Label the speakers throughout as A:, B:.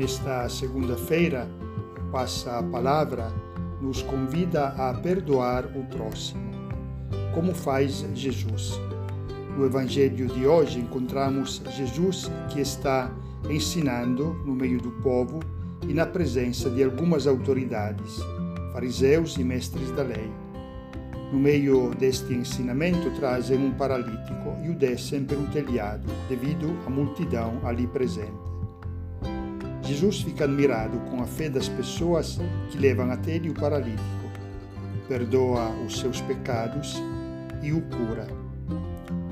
A: Nesta segunda-feira, passa a palavra, nos convida a perdoar o próximo. Como faz Jesus? No Evangelho de hoje encontramos Jesus que está ensinando no meio do povo e na presença de algumas autoridades, fariseus e mestres da lei. No meio deste ensinamento trazem um paralítico e o descem um telhado, devido à multidão ali presente. Jesus fica admirado com a fé das pessoas que levam até ele o paralítico, perdoa os seus pecados e o cura.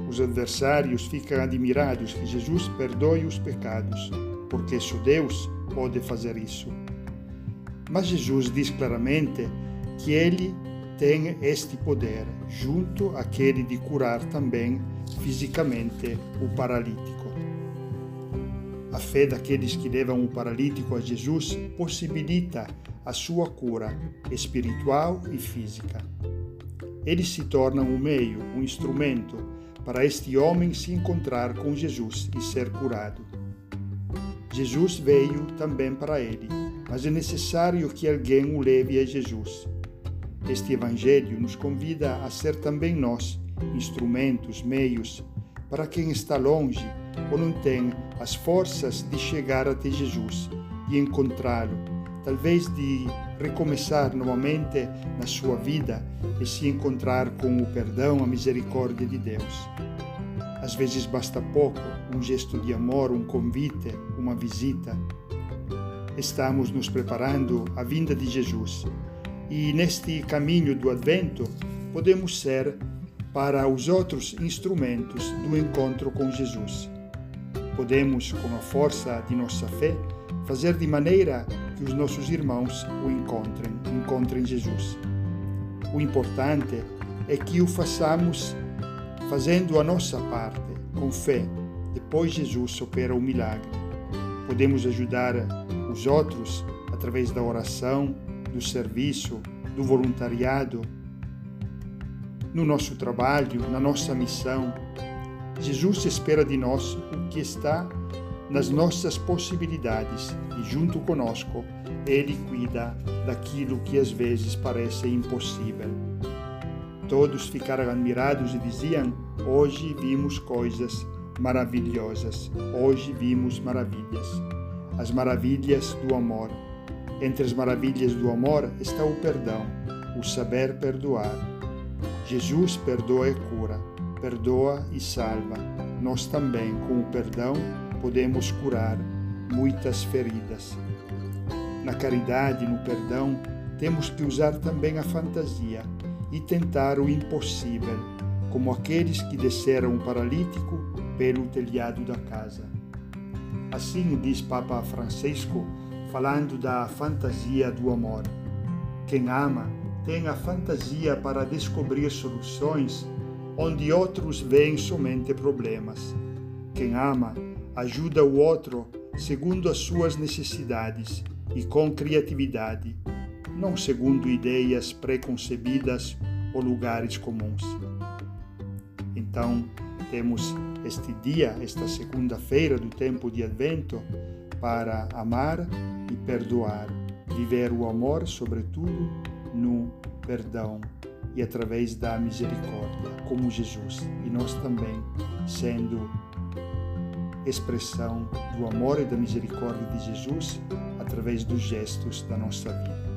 A: Os adversários ficam admirados que Jesus perdoe os pecados, porque só Deus pode fazer isso. Mas Jesus diz claramente que ele tem este poder, junto àquele de curar também fisicamente o paralítico. A fé daqueles que levam o paralítico a Jesus possibilita a sua cura espiritual e física. Eles se tornam um meio, um instrumento para este homem se encontrar com Jesus e ser curado. Jesus veio também para ele, mas é necessário que alguém o leve a Jesus. Este Evangelho nos convida a ser também nós instrumentos, meios, para quem está longe ou não tem as forças de chegar até Jesus e encontrá-lo, talvez de recomeçar novamente na sua vida e se encontrar com o perdão, a misericórdia de Deus. Às vezes basta pouco, um gesto de amor, um convite, uma visita. Estamos nos preparando à vinda de Jesus e neste caminho do Advento podemos ser para os outros instrumentos do encontro com Jesus podemos, com a força de nossa fé, fazer de maneira que os nossos irmãos o encontrem, encontrem Jesus. O importante é que o façamos fazendo a nossa parte, com fé. Depois Jesus opera o milagre. Podemos ajudar os outros através da oração, do serviço, do voluntariado, no nosso trabalho, na nossa missão, Jesus espera de nós o que está nas nossas possibilidades e, junto conosco, Ele cuida daquilo que às vezes parece impossível. Todos ficaram admirados e diziam: Hoje vimos coisas maravilhosas, hoje vimos maravilhas. As maravilhas do amor. Entre as maravilhas do amor está o perdão, o saber perdoar. Jesus perdoa e cura perdoa e salva. Nós também, com o perdão, podemos curar muitas feridas. Na caridade, no perdão, temos que usar também a fantasia e tentar o impossível, como aqueles que desceram um paralítico pelo telhado da casa. Assim diz Papa Francisco, falando da fantasia do amor. Quem ama tem a fantasia para descobrir soluções onde outros veem somente problemas. Quem ama ajuda o outro segundo as suas necessidades e com criatividade, não segundo ideias preconcebidas ou lugares comuns. Então, temos este dia, esta segunda-feira do tempo de Advento, para amar e perdoar, viver o amor, sobretudo, no perdão e através da misericórdia, como Jesus. E nós também, sendo expressão do amor e da misericórdia de Jesus, através dos gestos da nossa vida.